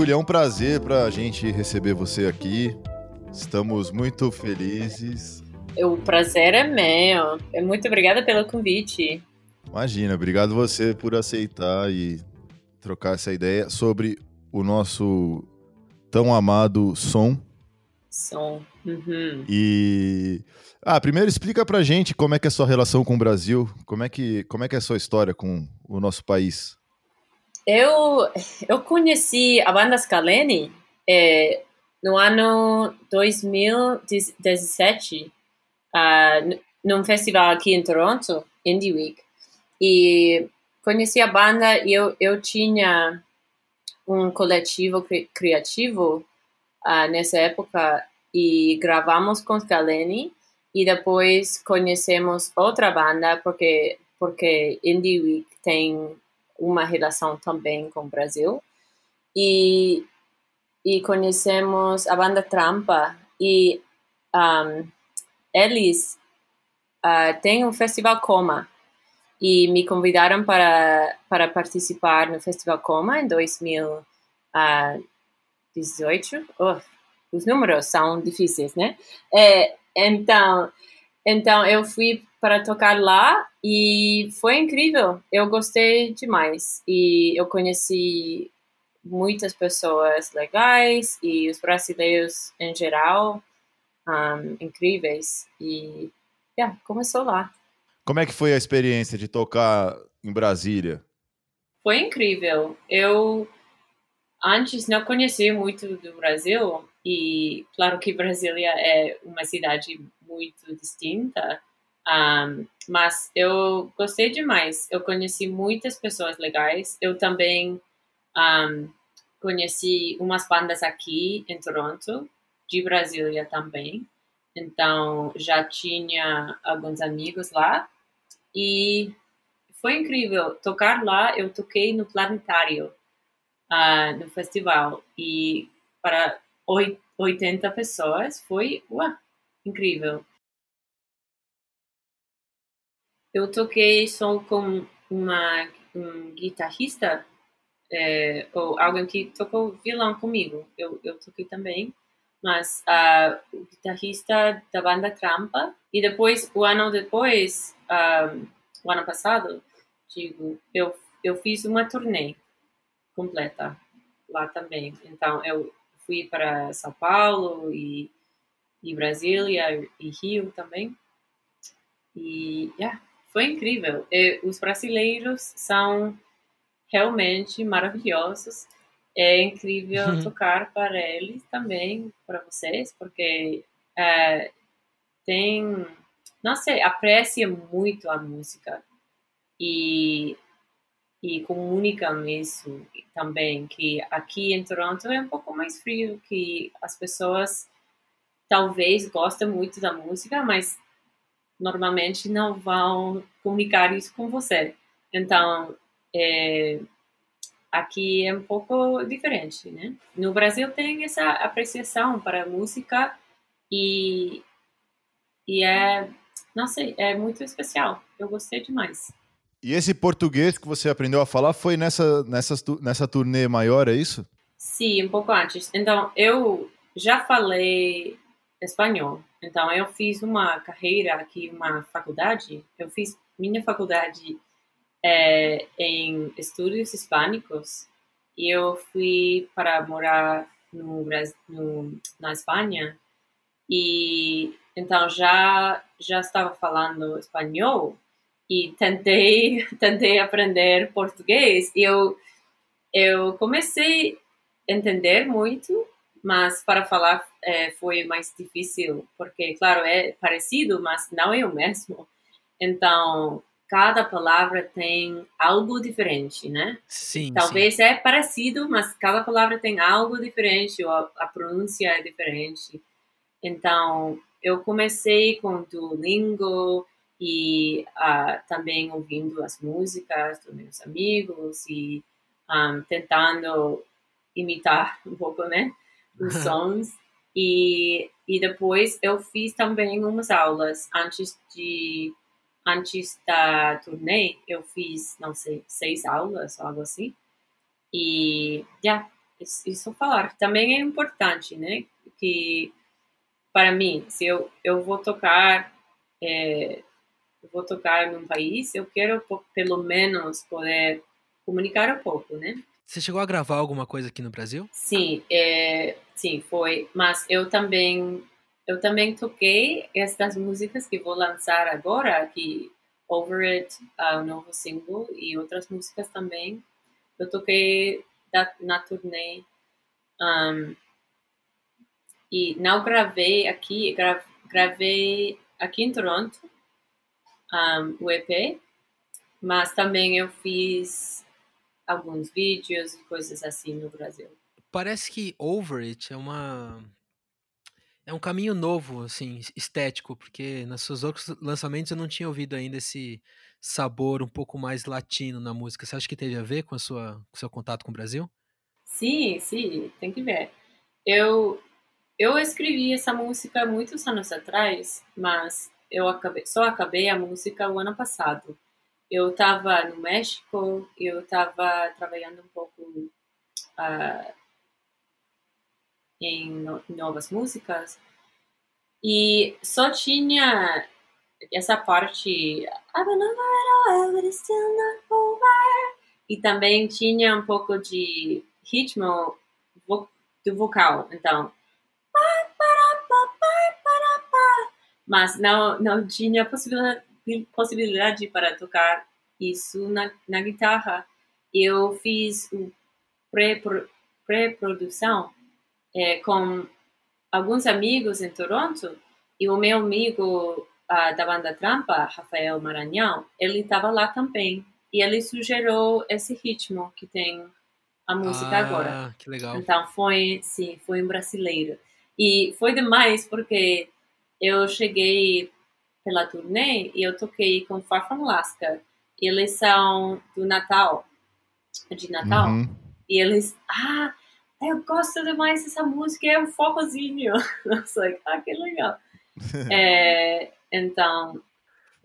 Júlia, é um prazer para a gente receber você aqui. Estamos muito felizes. O prazer é meu. É muito obrigada pelo convite. Imagina, obrigado você por aceitar e trocar essa ideia sobre o nosso tão amado som. Som. Uhum. E ah, primeiro explica pra gente como é que é a sua relação com o Brasil, como é que como é que é a sua história com o nosso país. Eu eu conheci a banda Scalene é, no ano 2017 uh, num festival aqui em Toronto, Indie Week. E conheci a banda e eu, eu tinha um coletivo cri criativo uh, nessa época e gravamos com Scalene e depois conhecemos outra banda porque porque Indie Week tem uma relação também com o Brasil e e conhecemos a banda Trampa e um, eles uh, têm um festival Coma e me convidaram para, para participar no Festival Coma em 2018. Oh, os números são difíceis, né? É, então, então eu fui para tocar lá e foi incrível. Eu gostei demais e eu conheci muitas pessoas legais e os brasileiros em geral um, incríveis e yeah, começou lá. Como é que foi a experiência de tocar em Brasília? Foi incrível. Eu antes não conhecia muito do Brasil e claro que Brasília é uma cidade muito distinta, um, mas eu gostei demais. Eu conheci muitas pessoas legais. Eu também um, conheci umas bandas aqui em Toronto de Brasília também. Então, já tinha alguns amigos lá. E foi incrível. Tocar lá, eu toquei no Planetário, uh, no festival. E para 80 pessoas, foi incrível. Eu toquei só com uma, um guitarrista, é, ou alguém que tocou violão comigo. Eu, eu toquei também mas uh, o guitarrista da banda Trampa. E depois, o ano depois, uh, o ano passado, digo, eu, eu fiz uma turnê completa lá também. Então, eu fui para São Paulo e, e Brasília e Rio também. E, yeah, foi incrível. E os brasileiros são realmente maravilhosos é incrível uhum. tocar para eles também, para vocês, porque é, tem, não sei, aprecia muito a música e, e comunicam isso também, que aqui em Toronto é um pouco mais frio, que as pessoas talvez gostem muito da música, mas normalmente não vão comunicar isso com você. Então, é, aqui é um pouco diferente, né? No Brasil tem essa apreciação para a música e, e é, não sei, é muito especial. Eu gostei demais. E esse português que você aprendeu a falar foi nessa, nessa, nessa turnê maior, é isso? Sim, um pouco antes. Então, eu já falei espanhol. Então, eu fiz uma carreira aqui, uma faculdade. Eu fiz minha faculdade é, em estudos hispânicos e eu fui para morar no, no, na Espanha e então já já estava falando espanhol e tentei tentei aprender português e eu eu comecei a entender muito mas para falar é, foi mais difícil porque claro é parecido mas não é o mesmo então cada palavra tem algo diferente, né? Sim. Talvez sim. é parecido, mas cada palavra tem algo diferente, ou a, a pronúncia é diferente. Então, eu comecei com Duolingo e uh, também ouvindo as músicas dos meus amigos e um, tentando imitar um pouco, né, os sons. E, e depois eu fiz também umas aulas. Antes de antes da turnê eu fiz não sei seis aulas algo assim. E já yeah, isso, isso falar. Também é importante né que para mim se eu eu vou tocar é, eu vou tocar num país eu quero pelo menos poder comunicar um pouco né você chegou a gravar alguma coisa aqui no Brasil? Sim, é, sim, foi. Mas eu também, eu também toquei estas músicas que vou lançar agora, que Over It, uh, o novo single, e outras músicas também. Eu toquei da, na turnê. Um, e não gravei aqui, gra, gravei aqui em Toronto um, o EP, mas também eu fiz alguns vídeos e coisas assim no Brasil. Parece que Over It é uma é um caminho novo, assim, estético, porque nos seus outros lançamentos eu não tinha ouvido ainda esse sabor um pouco mais latino na música. Você acha que teve a ver com a sua com o seu contato com o Brasil? Sim, sim, tem que ver. Eu eu escrevi essa música muitos anos atrás, mas eu acabei, só acabei a música o ano passado. Eu estava no México, eu estava trabalhando um pouco uh, em no, novas músicas e só tinha essa parte e também tinha um pouco de ritmo do vocal, então mas não não tinha possibilidade possibilidade para tocar isso na, na guitarra. Eu fiz o pré-produção é, com alguns amigos em Toronto e o meu amigo uh, da banda Trampa, Rafael Maranhão, ele estava lá também e ele sugeriu esse ritmo que tem a música ah, agora. Que legal. Então foi, sim, foi um brasileiro. E foi demais porque eu cheguei pela turnê e eu toquei com Far From Alaska. E eles são do Natal, de Natal. Uhum. E eles, ah, eu gosto demais dessa música, é um forrozinho. Eu like, ah, que legal. é, então,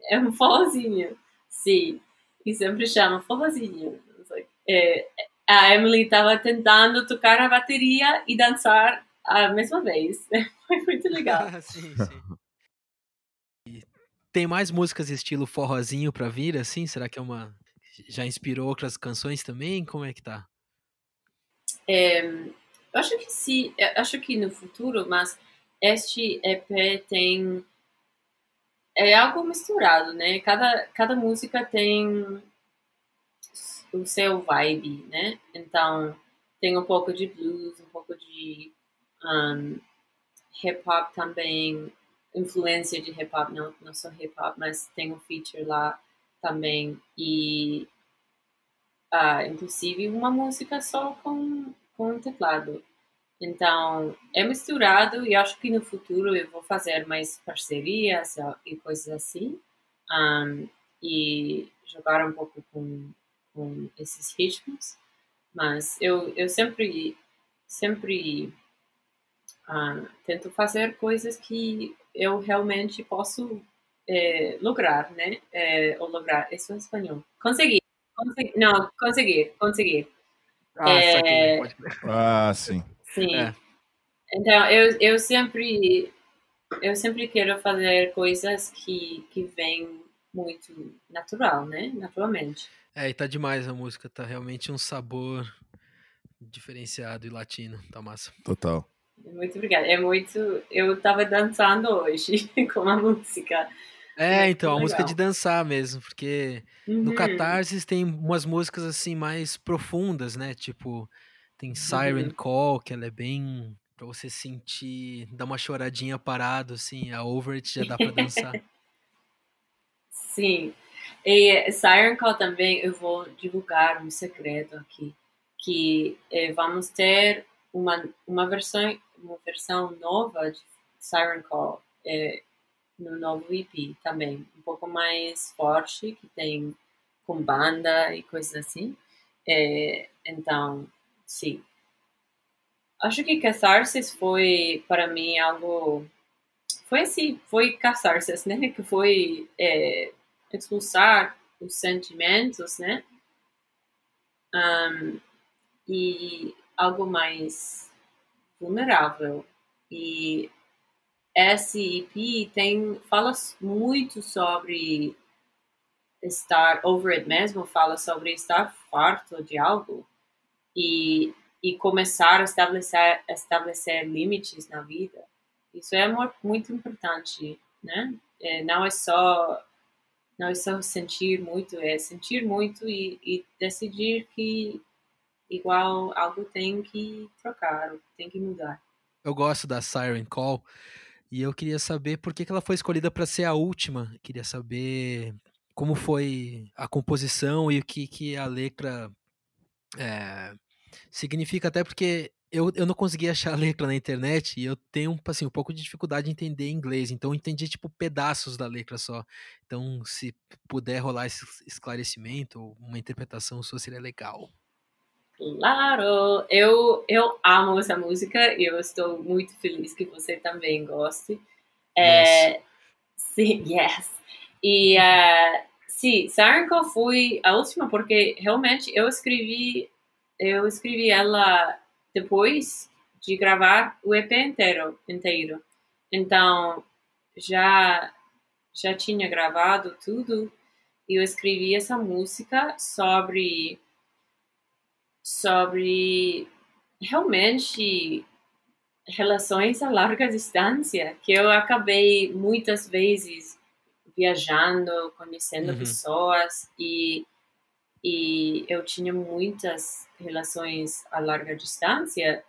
é um forrozinho, sim. E sempre chama forrozinho. Like, é, a Emily estava tentando tocar a bateria e dançar a mesma vez. Foi muito legal. sim, sim. Tem mais músicas estilo forrozinho pra vir, assim? Será que é uma. Já inspirou outras canções também? Como é que tá? É, eu acho que sim, eu acho que no futuro, mas este EP tem. É algo misturado, né? Cada, cada música tem o seu vibe, né? Então, tem um pouco de blues, um pouco de um, hip hop também, influência de hip hop, não, não só hip hop, mas tem um feature lá também e uh, inclusive uma música só com, com teclado. Então é misturado e acho que no futuro eu vou fazer mais parcerias e coisas assim um, e jogar um pouco com, com esses ritmos. Mas eu, eu sempre sempre uh, tento fazer coisas que eu realmente posso é, lograr, né? É, ou lograr, isso é espanhol. Conseguir. conseguir não, conseguir, conseguir. Ah, é, ah sim. Sim. É. Então, eu, eu sempre eu sempre quero fazer coisas que, que vêm muito natural, né? Naturalmente. É, e tá demais a música, tá realmente um sabor diferenciado e latino, tá massa. Total. Muito obrigada. É muito. Eu tava dançando hoje com a música. É, então, a música de dançar mesmo, porque uhum. no Catarsis tem umas músicas assim mais profundas, né? Tipo, tem Siren uhum. Call, que ela é bem pra você sentir, dar uma choradinha parado, assim, a Over It já dá pra dançar. Sim. E Siren Call também, eu vou divulgar um segredo aqui, que eh, vamos ter uma, uma versão uma versão nova de Siren Call. É, no novo EP também, um pouco mais forte, que tem com banda e coisas assim. É, então, sim. Acho que Catharsis foi, para mim, algo. Foi assim, foi Catharsis, né? Que foi é, expulsar os sentimentos, né? Um, e algo mais vulnerável. E esse EP tem, fala muito sobre estar over it mesmo, fala sobre estar farto de algo e, e começar a estabelecer, estabelecer limites na vida. Isso é muito importante, né? É, não é só não é só sentir muito, é sentir muito e, e decidir que igual algo tem que trocar, tem que mudar. Eu gosto da Siren Call e eu queria saber por que, que ela foi escolhida para ser a última. Queria saber como foi a composição e o que, que a letra é, significa, até porque eu, eu não consegui achar a letra na internet e eu tenho assim, um pouco de dificuldade de entender inglês, então eu entendi tipo pedaços da letra só. Então, se puder rolar esse esclarecimento ou uma interpretação sua seria legal. Claro! Eu, eu amo essa música e eu estou muito feliz que você também goste. É, yes. Sim, yes. E uh, sim, Sarenko foi a última porque realmente eu escrevi eu escrevi ela depois de gravar o EP inteiro, inteiro. Então já já tinha gravado tudo e eu escrevi essa música sobre sobre realmente relações a larga distância, que eu acabei muitas vezes viajando, conhecendo uhum. pessoas e e eu tinha muitas relações a larga distância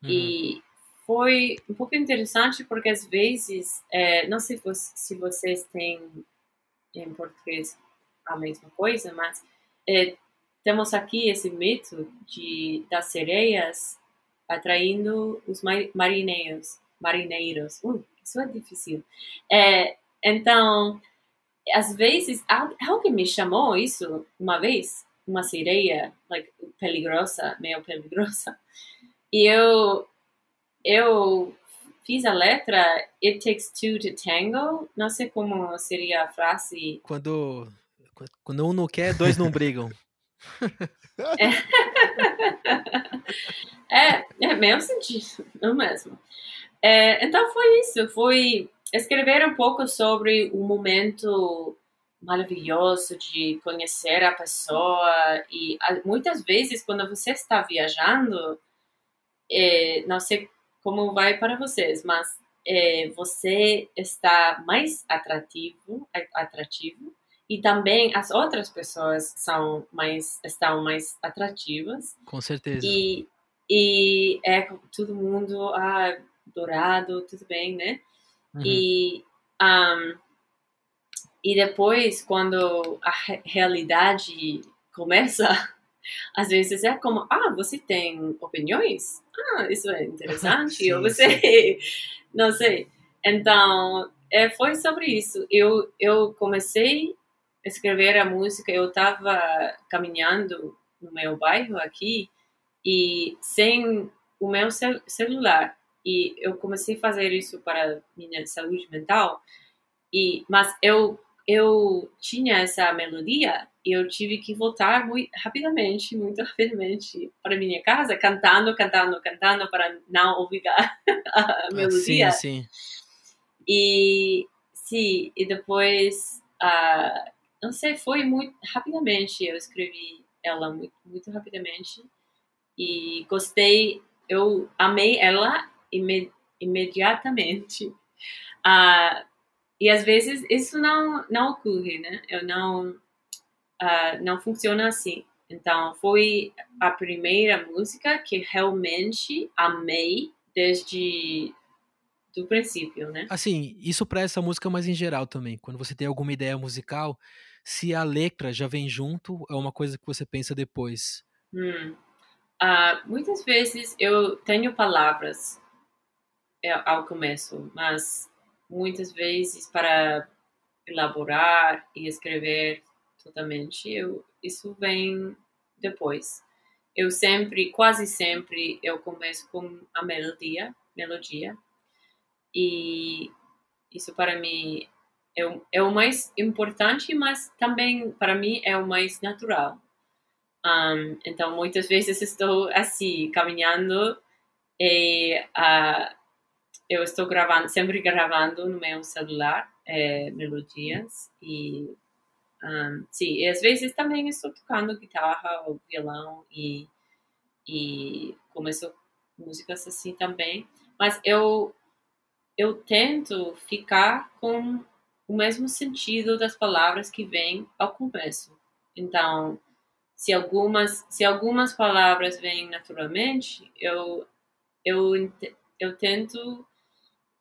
uhum. e foi um pouco interessante porque às vezes é, não sei se vocês têm em português a mesma coisa, mas é, temos aqui esse mito de das sereias atraindo os marinheiros. Marinheiros. Uh, isso é difícil. É, então, às vezes, alguém me chamou isso uma vez, uma sereia, like, peligrosa, meio peligrosa. E eu, eu fiz a letra It Takes Two to Tango. Não sei como seria a frase. Quando, quando um não quer, dois não brigam. é, é mesmo sentido, não mesmo. É, então foi isso, foi escrever um pouco sobre o momento maravilhoso de conhecer a pessoa e muitas vezes quando você está viajando, é, não sei como vai para vocês, mas é, você está mais atrativo, atrativo e também as outras pessoas são mais estão mais atrativas. Com certeza. E, e é todo mundo ah, dourado, tudo bem, né? Uhum. E um, e depois quando a realidade começa, às vezes é como ah você tem opiniões, ah isso é interessante, sim, ou você não sei. Então é, foi sobre isso. Eu eu comecei escrever a música, eu estava caminhando no meu bairro aqui e sem o meu cel celular e eu comecei a fazer isso para minha saúde mental e mas eu eu tinha essa melodia e eu tive que voltar muito rapidamente, muito rapidamente para minha casa, cantando, cantando, cantando para não ouvir a melodia. Sim, sim. E sim, e depois uh, não sei, foi muito rapidamente. Eu escrevi ela muito, muito rapidamente e gostei. Eu amei ela imed imediatamente. Uh, e às vezes isso não não ocorre, né? Eu não uh, não funciona assim. Então foi a primeira música que realmente amei desde do princípio, né? Assim, isso para essa música, mas em geral também. Quando você tem alguma ideia musical, se a letra já vem junto, é uma coisa que você pensa depois? Hum. Uh, muitas vezes eu tenho palavras é, ao começo, mas muitas vezes para elaborar e escrever totalmente, eu, isso vem depois. Eu sempre, quase sempre, eu começo com a melodia, melodia, e isso para mim é é o mais importante, mas também para mim é o mais natural. Um, então, muitas vezes estou assim, caminhando e uh, eu estou gravando, sempre gravando no meu celular é, melodias e um, sim, e às vezes também estou tocando guitarra ou violão e, e começo músicas assim também, mas eu eu tento ficar com o mesmo sentido das palavras que vêm ao começo. Então, se algumas se algumas palavras vêm naturalmente, eu eu eu tento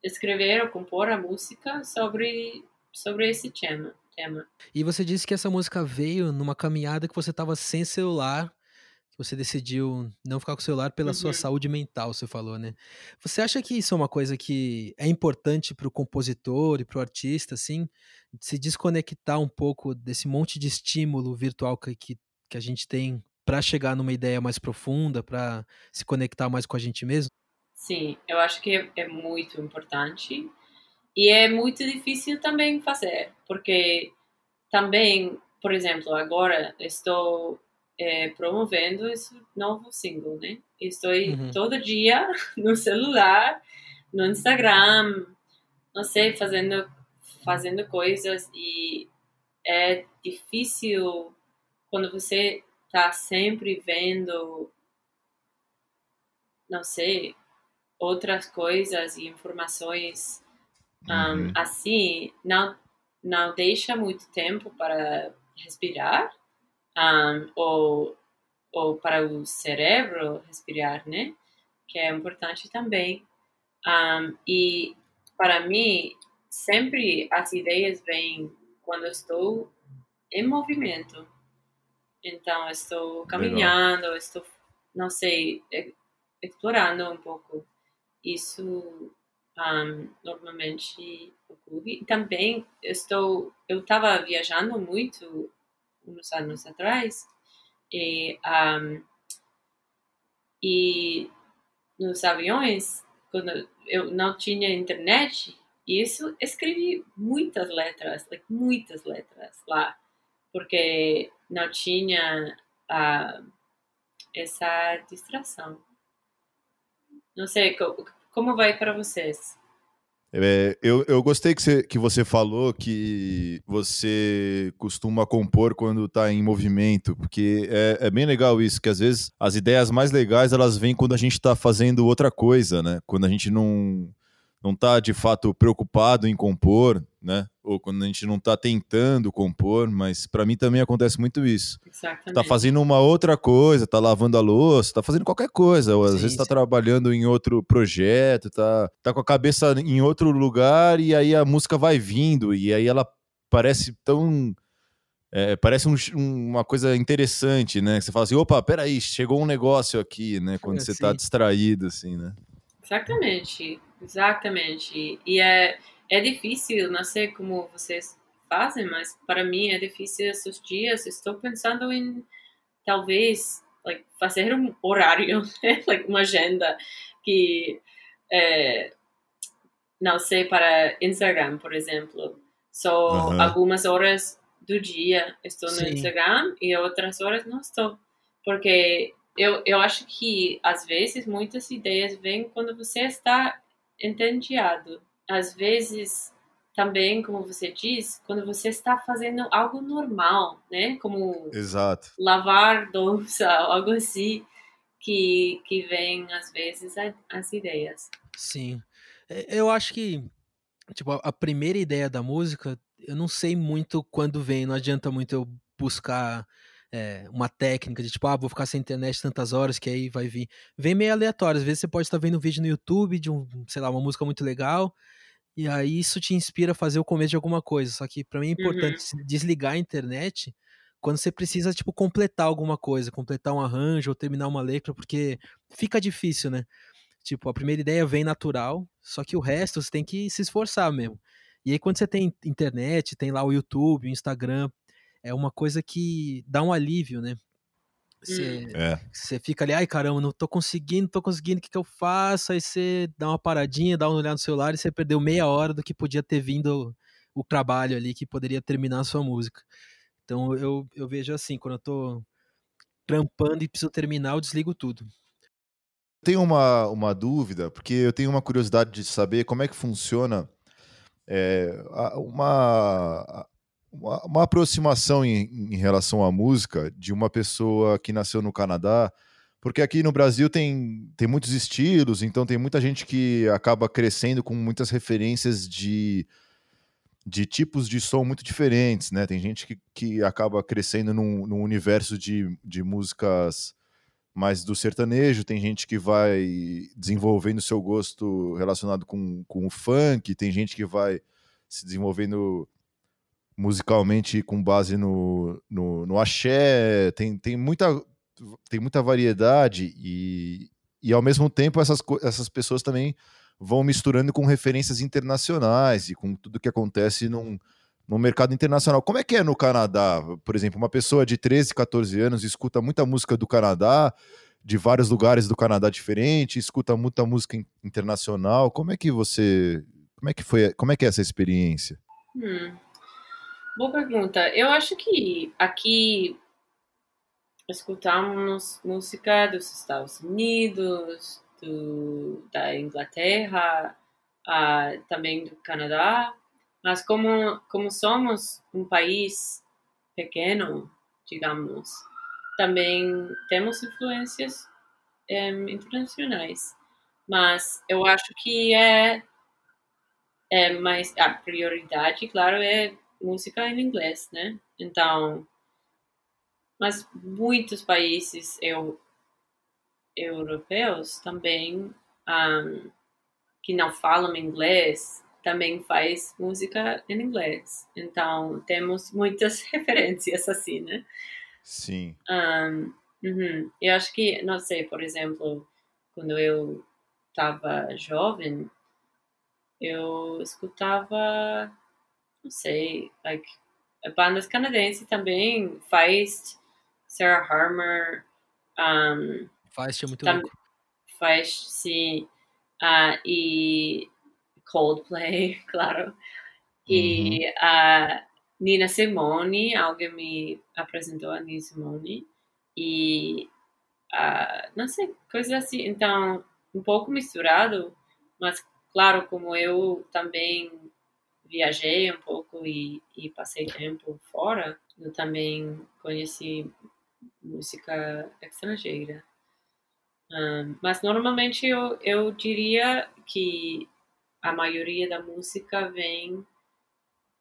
escrever ou compor a música sobre sobre esse tema. tema. E você disse que essa música veio numa caminhada que você estava sem celular você decidiu não ficar com o celular pela uhum. sua saúde mental, você falou, né? Você acha que isso é uma coisa que é importante para o compositor e para o artista, assim, se desconectar um pouco desse monte de estímulo virtual que, que, que a gente tem para chegar numa ideia mais profunda, para se conectar mais com a gente mesmo? Sim, eu acho que é, é muito importante e é muito difícil também fazer, porque também, por exemplo, agora estou é, promovendo esse novo single, né? Estou uhum. todo dia no celular, no Instagram, não sei, fazendo fazendo coisas e é difícil quando você está sempre vendo, não sei, outras coisas e informações um, uhum. assim, não não deixa muito tempo para respirar um, ou, ou para o cérebro respirar, né? Que é importante também. Um, e para mim, sempre as ideias vêm quando estou em movimento. Então, estou caminhando, Legal. estou, não sei, explorando um pouco. Isso um, normalmente ocorre. Também estou, eu estava viajando muito uns anos atrás, e, um, e nos aviões, quando eu não tinha internet, isso escrevi muitas letras, like, muitas letras lá, porque não tinha uh, essa distração. Não sei, como vai para vocês? É, eu, eu gostei que você, que você falou que você costuma compor quando está em movimento, porque é, é, bem legal isso, que às vezes as ideias mais legais elas vêm quando a gente está fazendo outra coisa, né? Quando a gente não não está de fato preocupado em compor, né? Ou quando a gente não está tentando compor, mas para mim também acontece muito isso. Exatamente. Tá fazendo uma outra coisa, tá lavando a louça, tá fazendo qualquer coisa, ou às sim, vezes tá sim. trabalhando em outro projeto, tá, tá com a cabeça em outro lugar e aí a música vai vindo e aí ela parece tão é, parece um, uma coisa interessante, né? Você fala assim, opa, peraí, chegou um negócio aqui, né? Quando é, você tá distraído, assim, né? Exatamente. Exatamente. E é, é difícil, não sei como vocês fazem, mas para mim é difícil esses dias. Estou pensando em talvez like, fazer um horário, like, uma agenda que é, não sei para Instagram, por exemplo. Só uhum. algumas horas do dia estou no Sim. Instagram e outras horas não estou. Porque eu, eu acho que, às vezes, muitas ideias vêm quando você está entediado. Às vezes, também, como você diz, quando você está fazendo algo normal, né? Como Exato. lavar louça, algo assim, que, que vem, às vezes, as ideias. Sim. É, eu acho que, tipo, a primeira ideia da música, eu não sei muito quando vem, não adianta muito eu buscar é, uma técnica de tipo, ah, vou ficar sem internet tantas horas que aí vai vir. Vem meio aleatório. Às vezes você pode estar vendo um vídeo no YouTube de um, sei lá, uma música muito legal. E aí isso te inspira a fazer o começo de alguma coisa. Só que para mim é importante uhum. desligar a internet quando você precisa, tipo, completar alguma coisa, completar um arranjo ou terminar uma letra, porque fica difícil, né? Tipo, a primeira ideia vem natural, só que o resto você tem que se esforçar mesmo. E aí, quando você tem internet, tem lá o YouTube, o Instagram, é uma coisa que dá um alívio, né? Você, hum. é. você fica ali, ai caramba, não tô conseguindo, tô conseguindo, o que, que eu faço? Aí você dá uma paradinha, dá uma olhada no celular e você perdeu meia hora do que podia ter vindo o trabalho ali, que poderia terminar a sua música. Então eu, eu vejo assim, quando eu tô trampando e preciso terminar, eu desligo tudo. Tenho uma, uma dúvida, porque eu tenho uma curiosidade de saber como é que funciona é, uma, uma, uma aproximação em, em, relação à música de uma pessoa que nasceu no Canadá, porque aqui no Brasil tem, tem muitos estilos, então tem muita gente que acaba crescendo com muitas referências de, de tipos de som muito diferentes, né? Tem gente que, que acaba crescendo num, num universo de, de músicas mais do sertanejo, tem gente que vai desenvolvendo seu gosto relacionado com, com o funk, tem gente que vai se desenvolvendo musicalmente com base no, no, no axé, tem, tem, muita, tem muita variedade e, e ao mesmo tempo essas, essas pessoas também vão misturando com referências internacionais e com tudo que acontece num, no mercado internacional. Como é que é no Canadá? Por exemplo, uma pessoa de 13, 14 anos escuta muita música do Canadá, de vários lugares do Canadá diferente, escuta muita música internacional. Como é que você, como é que foi, como é que é essa experiência? Hum. Boa pergunta. Eu acho que aqui escutamos música dos Estados Unidos, do, da Inglaterra, uh, também do Canadá, mas como, como somos um país pequeno, digamos, também temos influências um, eh, internacionais. Mas eu acho que é, é mais a prioridade, claro, é música em inglês, né? Então, mas muitos países eu, europeus também um, que não falam inglês também faz música em inglês. Então, temos muitas referências assim, né? Sim. Um, uhum. Eu acho que, não sei, por exemplo, quando eu estava jovem, eu escutava não sei, like, bandas canadenses também, Feist, Sarah Harmer, um, Feist é muito tam, louco. Feist, sim, uh, e Coldplay, claro, e uhum. uh, Nina Simone, alguém me apresentou a Nina Simone, e uh, não sei, coisas assim, então, um pouco misturado, mas claro, como eu também viajei um pouco e, e passei tempo fora, eu também conheci música estrangeira. Um, mas normalmente eu, eu diria que a maioria da música vem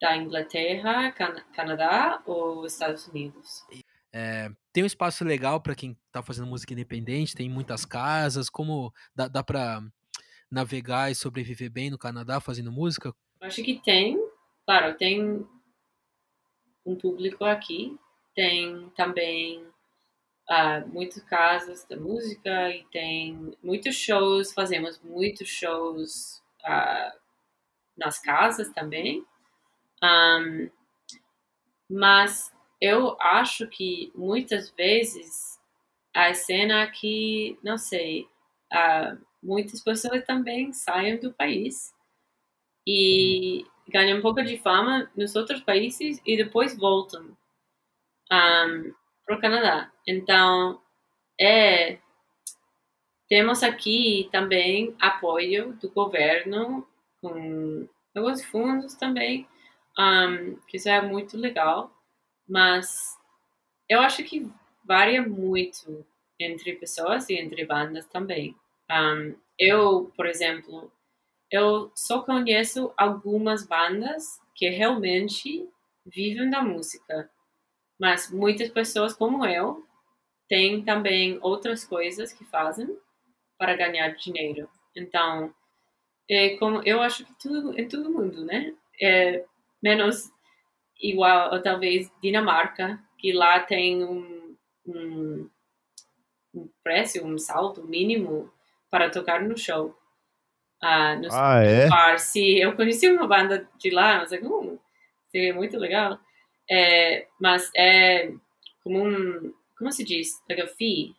da Inglaterra, Can Canadá ou Estados Unidos. É, tem um espaço legal para quem está fazendo música independente, tem muitas casas, como dá, dá para navegar e sobreviver bem no Canadá fazendo música? Acho que tem, claro, tem um público aqui, tem também uh, muitos casos da música e tem muitos shows, fazemos muitos shows uh, nas casas também. Um, mas eu acho que muitas vezes a cena aqui, não sei, uh, muitas pessoas também saem do país e ganham um pouco de fama nos outros países e depois voltam um, para o Canadá. Então, é, temos aqui também apoio do governo com alguns fundos também, um, que isso é muito legal, mas eu acho que varia muito entre pessoas e entre bandas também. Um, eu, por exemplo, eu só conheço algumas bandas que realmente vivem da música. Mas muitas pessoas como eu têm também outras coisas que fazem para ganhar dinheiro. Então, é como eu acho que tudo em todo mundo, né? É menos igual ou talvez Dinamarca, que lá tem um, um, um preço, um salto mínimo para tocar no show. Uh, no ah, é? bar. Sim, eu conheci uma banda de lá, mas uh, seria muito legal. É, mas é como um, como se diz? Like a fee.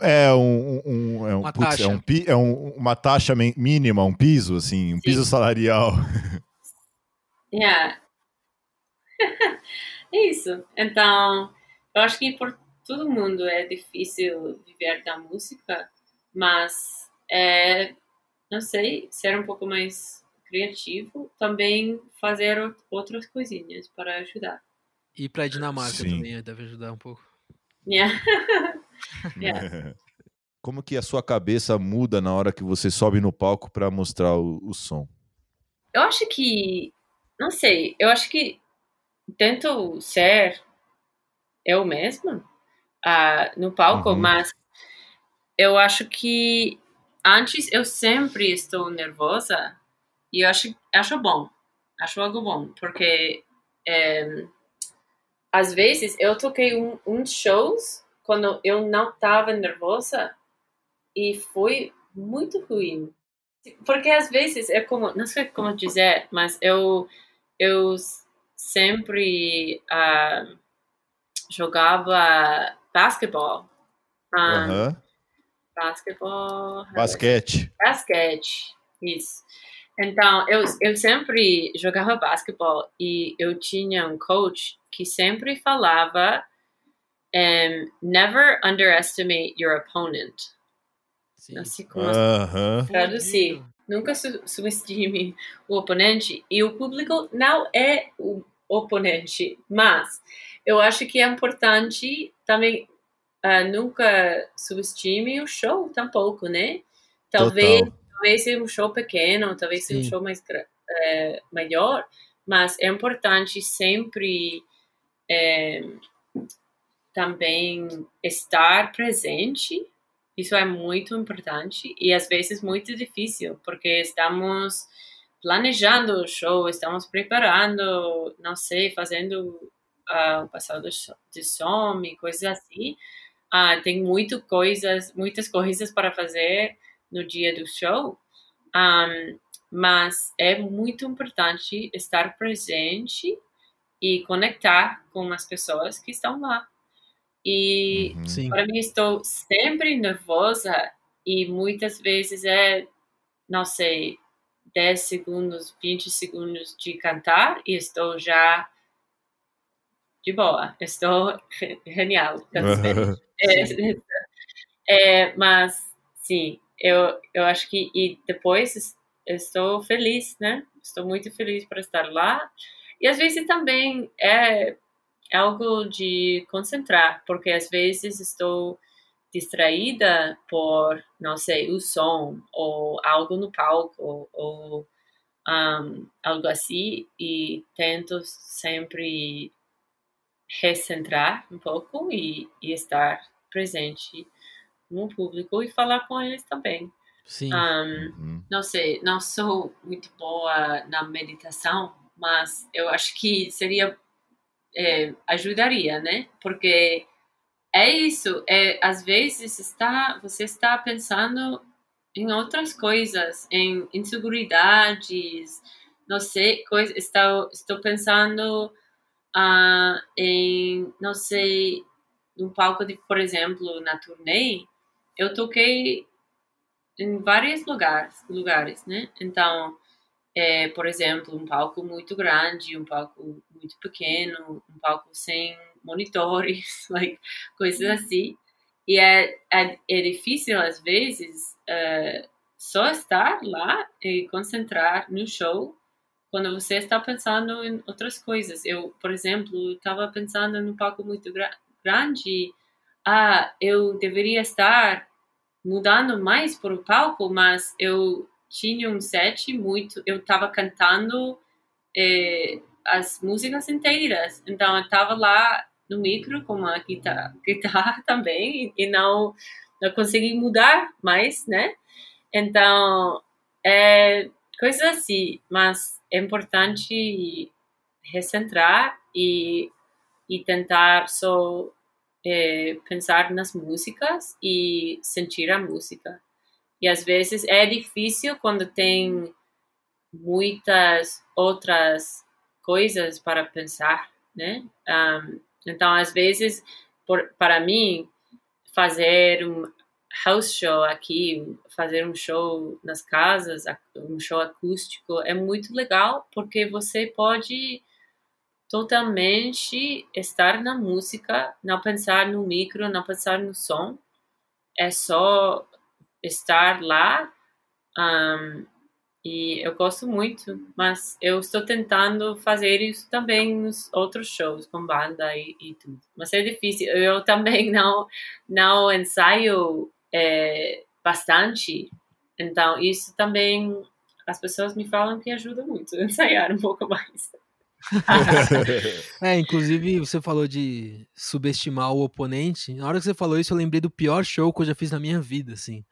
É um, um, é um, uma putz, taxa. É, um, é um, uma taxa mínima, um piso, assim, um Sim. piso salarial. Yeah. é isso. Então, eu acho que por todo mundo é difícil viver da música, mas é, não sei, ser um pouco mais criativo, também fazer outras coisinhas para ajudar. E para Dinamarca Sim. também deve ajudar um pouco. Yeah. yeah. Como que a sua cabeça muda na hora que você sobe no palco para mostrar o, o som? Eu acho que, não sei, eu acho que tento ser eu mesma uh, no palco, uhum. mas eu acho que antes eu sempre estou nervosa e eu acho, acho bom, acho algo bom, porque é, às vezes eu toquei um, shows quando eu não estava nervosa e foi muito ruim. Porque às vezes é como, não sei como dizer, mas eu, eu sempre uh, jogava basquetebol. Um, uhum. Basquetebol. Basquete. Basquete, isso. Então, eu, eu sempre jogava basquetebol e eu tinha um coach que sempre falava um, never underestimate your opponent. Sim. Assim como uh -huh. traduzir. Nunca su subestime o oponente e o público não é o oponente, mas eu acho que é importante também uh, nunca subestime o show tampouco, né? Talvez, talvez seja um show pequeno, talvez seja um show mais é, maior, mas é importante sempre é, também estar presente. Isso é muito importante e às vezes muito difícil, porque estamos planejando o show, estamos preparando, não sei, fazendo uh, o passado de som e coisas assim. Uh, tem muito coisas, muitas coisas para fazer no dia do show, um, mas é muito importante estar presente e conectar com as pessoas que estão lá. E uhum. para mim estou sempre nervosa e muitas vezes é, não sei, 10 segundos, 20 segundos de cantar e estou já de boa, estou genial. é, é, mas, sim, eu, eu acho que, e depois estou feliz, né? Estou muito feliz por estar lá. E às vezes também é algo de concentrar, porque às vezes estou distraída por, não sei, o som ou algo no palco ou um, algo assim e tento sempre recentrar um pouco e, e estar presente no público e falar com eles também. Sim. Um, uhum. Não sei, não sou muito boa na meditação, mas eu acho que seria é, ajudaria, né? Porque é isso, é às vezes está você está pensando em outras coisas, em inseguridades, não sei, coisa, estou estou pensando uh, em, não sei, num palco de, por exemplo, na turnê, eu toquei em vários lugares, lugares, né? Então, é, por exemplo, um palco muito grande, um palco muito pequeno, um palco sem monitores, like, coisas assim. E é, é, é difícil, às vezes, uh, só estar lá e concentrar no show quando você está pensando em outras coisas. Eu, por exemplo, estava pensando num palco muito gra grande. Ah, eu deveria estar mudando mais para o palco, mas eu tinha um set muito. Eu estava cantando eh, as músicas inteiras, então eu estava lá no micro com a guitarra, guitarra também e, não não consegui mudar mais, né? Então é coisas assim, mas é importante recentrar e, e tentar só é, pensar nas músicas e sentir a música. E às vezes é difícil quando tem muitas outras coisas para pensar, né? Um, então, às vezes, por, para mim, fazer um house show aqui, fazer um show nas casas, um show acústico, é muito legal porque você pode totalmente estar na música, não pensar no micro, não pensar no som, é só estar lá. Um, e eu gosto muito, mas eu estou tentando fazer isso também nos outros shows com banda e, e tudo. Mas é difícil. Eu também não não ensaio é, bastante, então isso também as pessoas me falam que ajuda muito a ensaiar um pouco mais. é, inclusive você falou de subestimar o oponente. Na hora que você falou isso, eu lembrei do pior show que eu já fiz na minha vida, assim.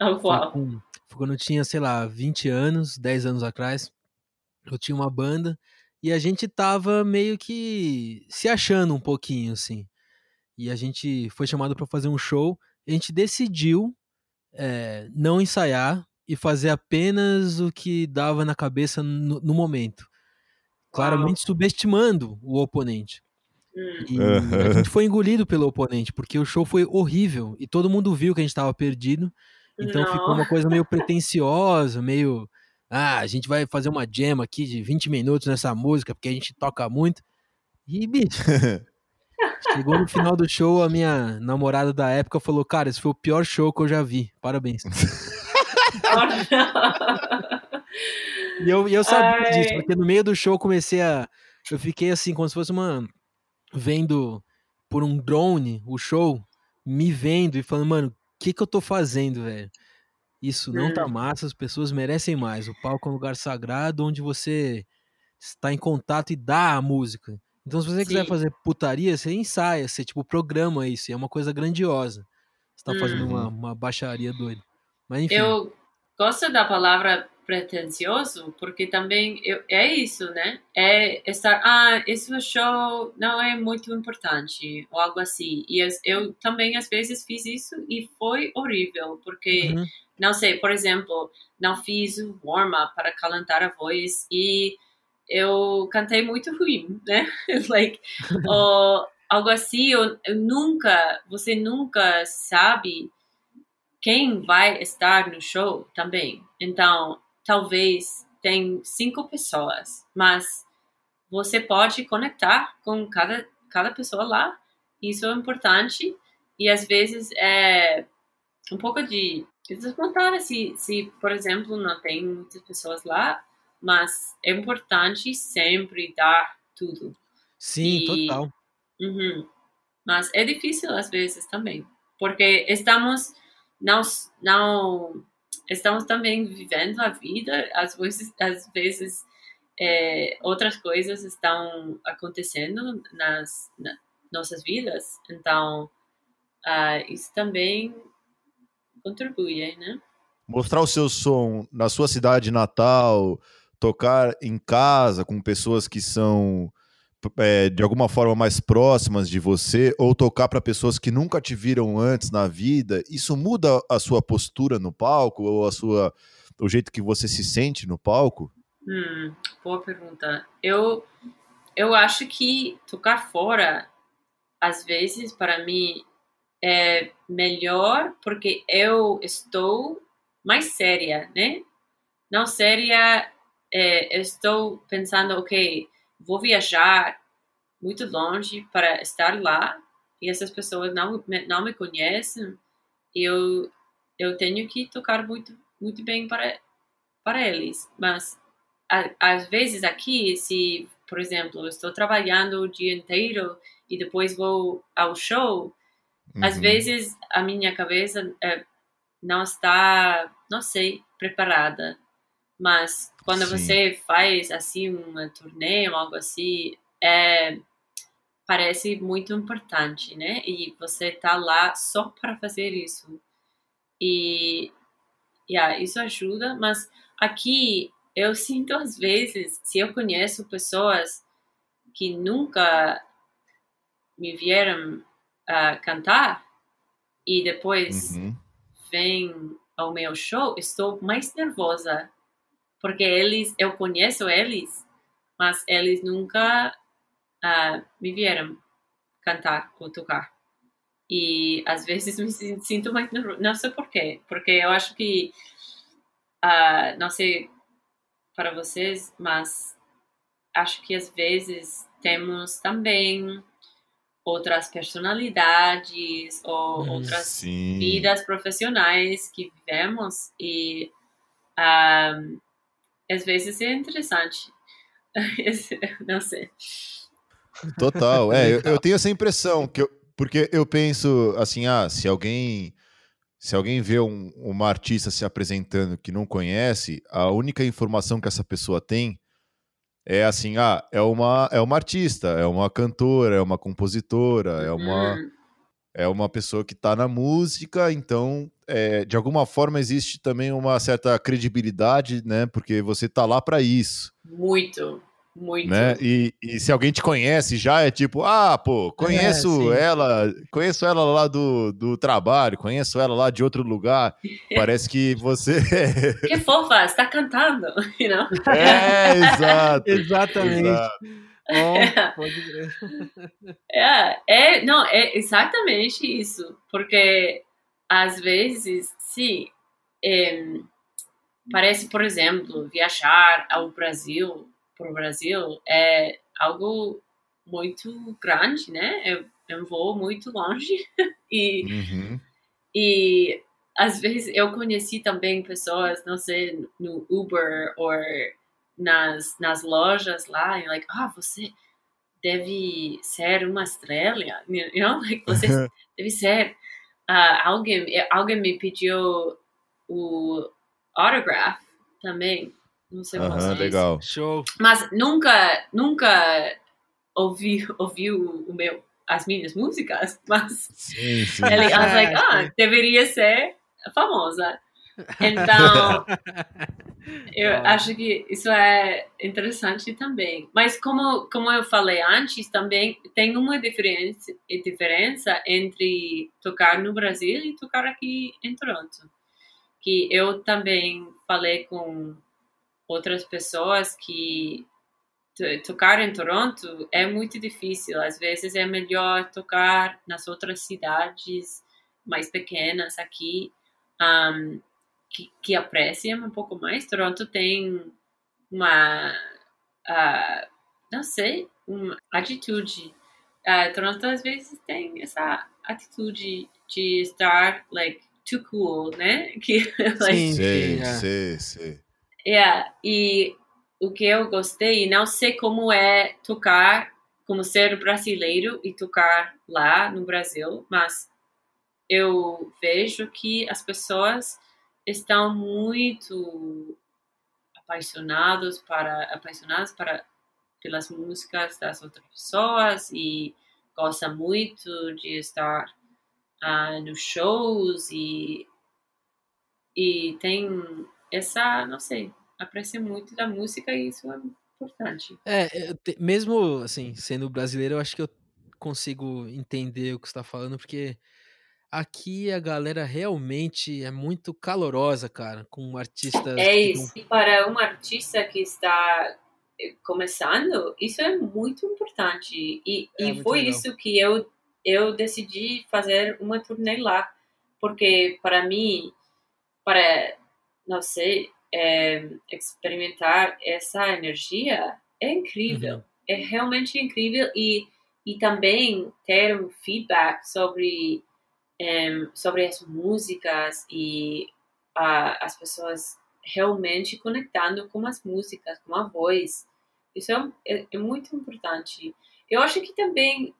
Oh, qual? Foi, com, foi quando eu tinha, sei lá, 20 anos, 10 anos atrás. Eu tinha uma banda e a gente tava meio que se achando um pouquinho, assim. E a gente foi chamado para fazer um show. A gente decidiu é, não ensaiar e fazer apenas o que dava na cabeça no, no momento. Claramente Uau. subestimando o oponente. Hum. E a gente foi engolido pelo oponente, porque o show foi horrível e todo mundo viu que a gente estava perdido. Então Não. ficou uma coisa meio pretensiosa, meio. Ah, a gente vai fazer uma jam aqui de 20 minutos nessa música, porque a gente toca muito. E, bicho. chegou no final do show, a minha namorada da época falou: Cara, esse foi o pior show que eu já vi. Parabéns. e eu, eu sabia Ai. disso, porque no meio do show eu comecei a. Eu fiquei assim, como se fosse uma. Vendo por um drone o show, me vendo e falando, mano, que, que eu tô fazendo, velho? Isso não tá hum. massa, as pessoas merecem mais. O palco é um lugar sagrado onde você está em contato e dá a música. Então, se você Sim. quiser fazer putaria, você ensaia, você tipo programa isso, é uma coisa grandiosa. Você tá fazendo uma, uhum. uma baixaria doida. Mas enfim. Eu gosto da palavra pretencioso, porque também eu, é isso, né? É estar, ah, esse show não é muito importante, ou algo assim. E eu também, às vezes, fiz isso e foi horrível, porque, uhum. não sei, por exemplo, não fiz o warm-up para calentar a voz e eu cantei muito ruim, né? like, ou algo assim, eu, eu nunca, você nunca sabe quem vai estar no show também. Então, talvez tem cinco pessoas, mas você pode conectar com cada, cada pessoa lá. Isso é importante e às vezes é um pouco de desmontar se, se, por exemplo, não tem muitas pessoas lá, mas é importante sempre dar tudo. Sim, e, total. Uhum, mas é difícil às vezes também, porque estamos não não estamos também vivendo a vida, às vezes, às vezes é, outras coisas estão acontecendo nas, nas nossas vidas, então uh, isso também contribui, né? Mostrar o seu som na sua cidade natal, tocar em casa com pessoas que são é, de alguma forma mais próximas de você ou tocar para pessoas que nunca te viram antes na vida, isso muda a sua postura no palco ou a sua o jeito que você se sente no palco? Hum, boa pergunta. Eu eu acho que tocar fora às vezes para mim é melhor porque eu estou mais séria, né? Não séria, é, estou pensando, ok, vou viajar muito longe para estar lá e essas pessoas não não me conhecem eu eu tenho que tocar muito muito bem para para eles mas a, às vezes aqui se por exemplo estou trabalhando o dia inteiro e depois vou ao show uhum. às vezes a minha cabeça é, não está não sei preparada mas quando Sim. você faz assim uma turnê ou algo assim, é, parece muito importante, né? E você tá lá só para fazer isso. E yeah, isso ajuda, mas aqui eu sinto às vezes, se eu conheço pessoas que nunca me vieram uh, cantar e depois uhum. vêm ao meu show, estou mais nervosa porque eles, eu conheço eles, mas eles nunca uh, me vieram cantar ou tocar. E às vezes me sinto mais não sei porquê, porque eu acho que, uh, não sei para vocês, mas acho que às vezes temos também outras personalidades ou hum, outras Sim. vidas profissionais que vivemos e um, ah, às vezes é interessante. Não sei. Total. É, eu, eu, tenho essa impressão que eu, porque eu penso assim, ah, se alguém se alguém vê um, uma artista se apresentando que não conhece, a única informação que essa pessoa tem é assim, ah, é uma é uma artista, é uma cantora, é uma compositora, é uma uhum. É uma pessoa que está na música, então é, de alguma forma existe também uma certa credibilidade, né? Porque você tá lá para isso. Muito, muito. Né? E, e, se alguém te conhece já é tipo, ah, pô, conheço é, ela, conheço ela lá do, do trabalho, conheço ela lá de outro lugar. Parece que você. que fofa, está cantando, you know? É, exato. Exatamente. Exato. Oh, pode crer. É, é, não, é exatamente isso. Porque às vezes, sim, é, parece, por exemplo, viajar ao Brasil, para o Brasil, é algo muito grande, né? É, é um voo muito longe e, uhum. e às vezes eu conheci também pessoas, não sei, no Uber ou nas, nas lojas lá, e like, ah, você deve ser uma estrela, you know? like, você deve ser uh, alguém, alguém me pediu o autograph também. Não sei uh -huh, legal. Show. Mas nunca, nunca ouvi, ouvi o, o meu, as minhas músicas, mas sim, sim. ele, I was like, ah, deveria ser famosa. Então, eu acho que isso é interessante também. Mas como, como eu falei antes, também tem uma diferença, diferença entre tocar no Brasil e tocar aqui em Toronto. Que eu também falei com outras pessoas que tocar em Toronto é muito difícil. Às vezes é melhor tocar nas outras cidades mais pequenas aqui. Um, que, que apreciam um pouco mais. Toronto tem uma, uh, não sei, uma atitude. Uh, Toronto às vezes tem essa atitude de estar, like, too cool, né? Que, like, sim, sim, sim, sim. Yeah, e o que eu gostei, não sei como é tocar, como ser brasileiro e tocar lá no Brasil, mas eu vejo que as pessoas estão muito apaixonados para apaixonados para pelas músicas das outras pessoas e gosta muito de estar uh, nos shows e e tem essa não sei aprecia muito da música e isso é importante. É mesmo assim sendo brasileiro eu acho que eu consigo entender o que está falando porque Aqui a galera realmente é muito calorosa, cara, com artistas. É isso. E para um artista que está eh, começando, isso é muito importante. E, é, e foi legal. isso que eu, eu decidi fazer uma turnê lá. Porque para mim, para, não sei, é, experimentar essa energia é incrível. Uhum. É realmente incrível. E, e também ter um feedback sobre um, sobre as músicas e uh, as pessoas realmente conectando com as músicas, com a voz. Isso é, é, é muito importante. Eu acho que também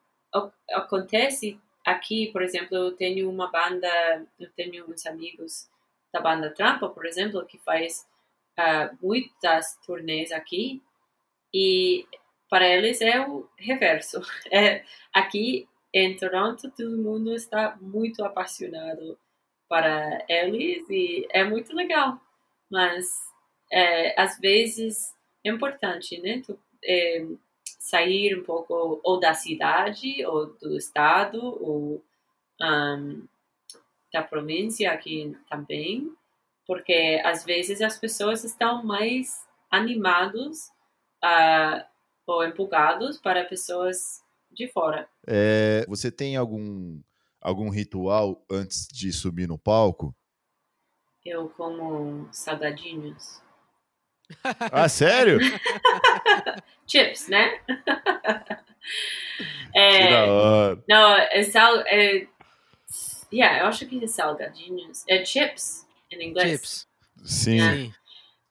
acontece aqui, por exemplo, eu tenho uma banda, eu tenho uns amigos da banda Trampa, por exemplo, que faz uh, muitas turnês aqui e para eles é o reverso. É, aqui em Toronto todo mundo está muito apaixonado para eles e é muito legal. Mas é, às vezes é importante, né? Tu, é, sair um pouco ou da cidade ou do estado ou um, da província aqui também, porque às vezes as pessoas estão mais animados uh, ou empolgados para pessoas de fora. É, você tem algum algum ritual antes de subir no palco? Eu como salgadinhos. Ah, sério? Chips, né? é, que da hora. Não, é sal. É, yeah, eu acho que é salgadinhos. É chips em inglês. Chips. Sim. Sim.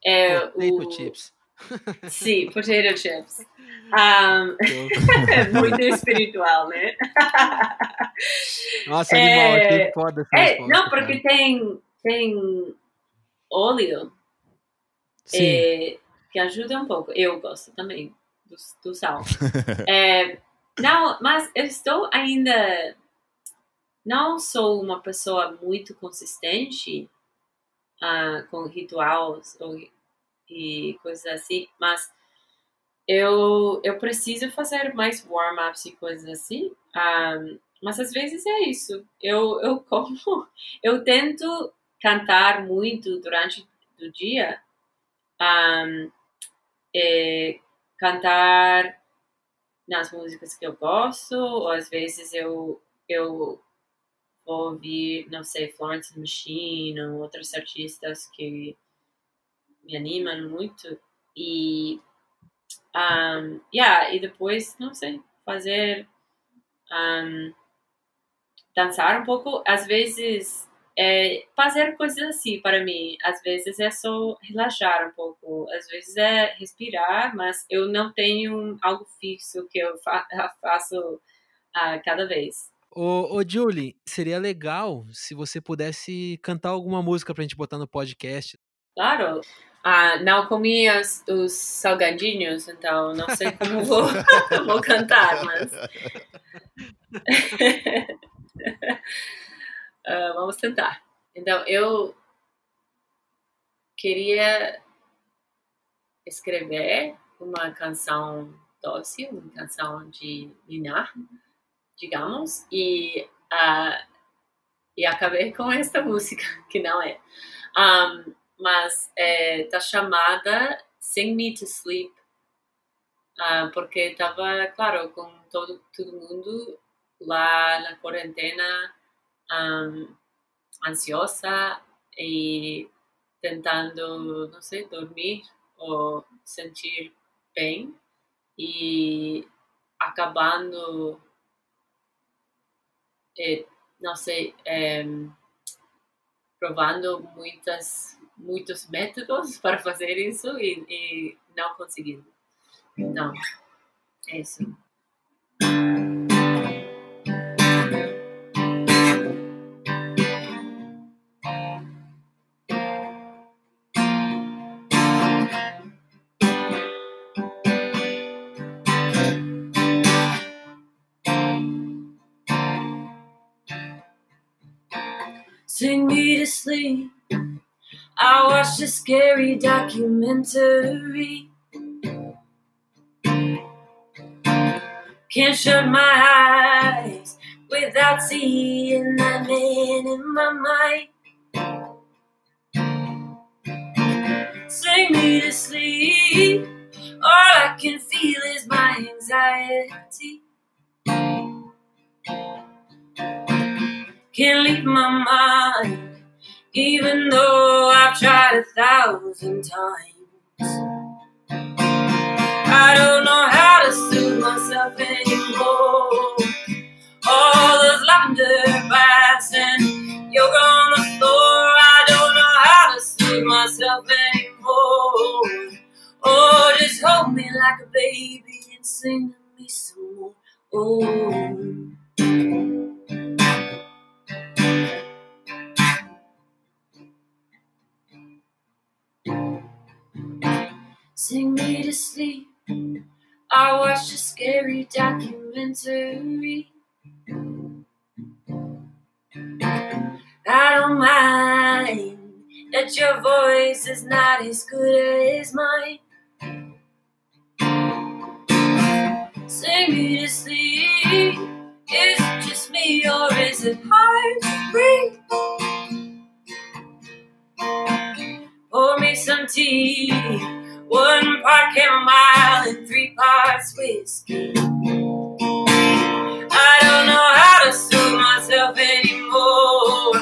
É, potato o... chips. Sim, potato chips. Um, muito espiritual, né? Nossa, animal, é, que foda essa é, Não, porque tem, tem óleo é, que ajuda um pouco. Eu gosto também do, do sal. é, não, mas eu estou ainda. Não sou uma pessoa muito consistente uh, com rituais ou, e coisas assim, mas eu, eu preciso fazer mais warm-ups e coisas assim. Um, mas às vezes é isso. Eu, eu como. Eu tento cantar muito durante o dia. Um, é, cantar nas músicas que eu gosto, ou às vezes eu, eu vou ouvir, não sei, Florence Machine ou outros artistas que me animam muito. E, um, yeah, e depois, não sei, fazer. Um, dançar um pouco. Às vezes é, fazer coisas assim para mim. Às vezes é só relaxar um pouco, às vezes é respirar, mas eu não tenho algo fixo que eu fa faço uh, cada vez. Ô, ô, Julie, seria legal se você pudesse cantar alguma música pra gente botar no podcast. Claro. Ah, não comi os, os salgadinhos, então não sei como vou, vou cantar, mas. uh, vamos tentar. Então, eu queria escrever uma canção doce, uma canção de ninar, digamos, e, uh, e acabei com esta música, que não é. Um, mas está é, chamada Sing Me to Sleep, uh, porque estava, claro, com todo, todo mundo lá na quarentena um, ansiosa e tentando, não sei, dormir ou sentir bem e acabando, eh, não sei, eh, provando muitas, muitos métodos para fazer isso e, e não conseguindo. Então, é isso. sing me to sleep. I watched a scary documentary. Can't shut my eyes without seeing that man in my mind. Sing me to sleep. All I can feel is my anxiety. can't leave my mind, even though I've tried a thousand times. I don't know how to soothe myself anymore. All those lavender baths and yoga on the floor. I don't know how to soothe myself anymore. Oh, just hold me like a baby and sing to me some more. Oh. sing me to sleep. I watched a scary documentary. I don't mind that your voice is not as good as mine. Sing me to sleep. Is it just me or is it hard to breathe? Pour me some tea one part chamomile and three parts whiskey. I don't know how to soothe myself anymore.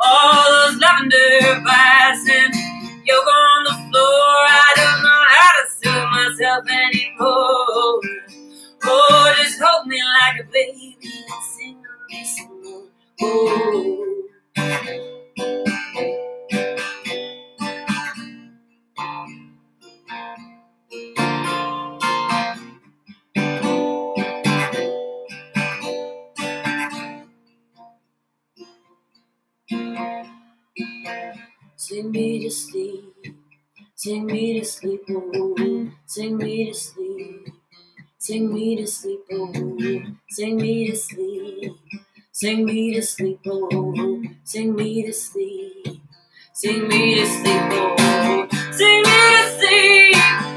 All those lavender baths and yoga on the floor. I don't know how to soothe myself anymore. Oh, just hold me like a baby and sing me some more. Oh. Sing me to sleep, sing me to sleep, oh, sing me to sleep, sing me to sleep, oh, sing me to sleep, sing me to sleep, oh, sing me to sleep, sing me to sleep, oh, sing me to sleep,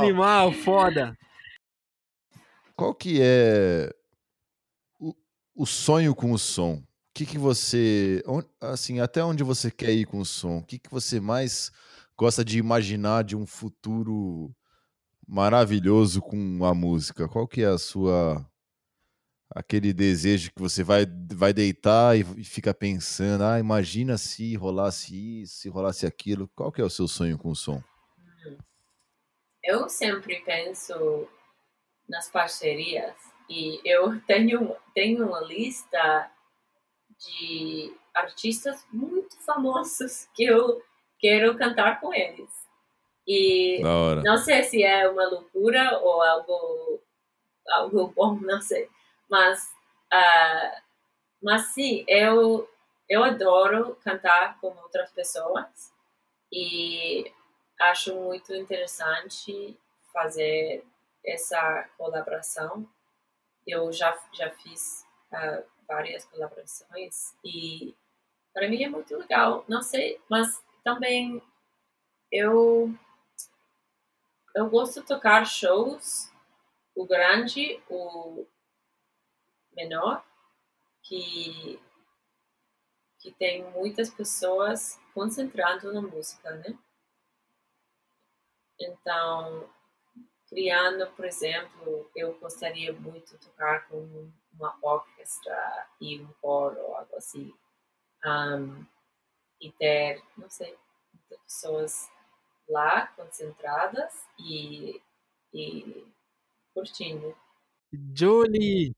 Animal, foda! Qual que é o, o sonho com o som? O que que você, assim, até onde você quer ir com o som? O que que você mais gosta de imaginar de um futuro maravilhoso com a música? Qual que é a sua aquele desejo que você vai vai deitar e, e fica pensando, ah, imagina se rolasse isso, se rolasse aquilo. Qual que é o seu sonho com o som? Eu sempre penso nas parcerias e eu tenho, tenho uma lista de artistas muito famosos que eu quero cantar com eles. E não sei se é uma loucura ou algo, algo bom, não sei. Mas, ah, mas sim, eu, eu adoro cantar com outras pessoas e acho muito interessante fazer essa colaboração. Eu já, já fiz ah, várias colaborações e para mim é muito legal. Não sei, mas também eu eu gosto de tocar shows, o grande, o menor, que que tem muitas pessoas concentrando na música, né? Então, criando, por exemplo, eu gostaria muito de tocar com uma orquestra e um coro, algo assim. Um, e ter, não sei, muitas pessoas lá concentradas e, e curtindo. Julie,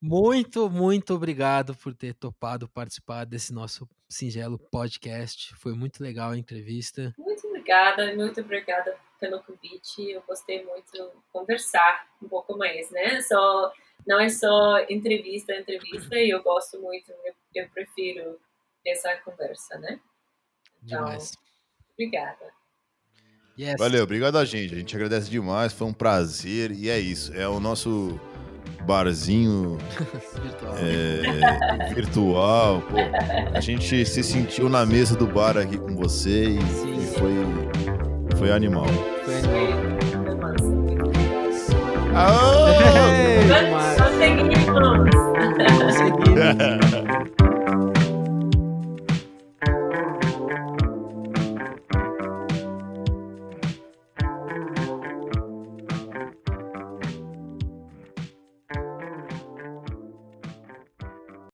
muito, muito obrigado por ter topado participar desse nosso singelo podcast. Foi muito legal a entrevista. Muito obrigada, muito obrigada pelo convite. Eu gostei muito de conversar um pouco mais, né? Só, não é só entrevista, entrevista, e eu gosto muito, eu, eu prefiro essa conversa, né? Então, Demais. obrigada. Yes. Valeu, obrigado a gente. A gente agradece demais, foi um prazer. E é isso, é o nosso barzinho Virtual. é, virtual. Pô, a gente se sentiu na mesa do bar aqui com você e, Sim. e foi, foi animal. Foi Foi, animal. Aô! Conseguimos! Conseguimos.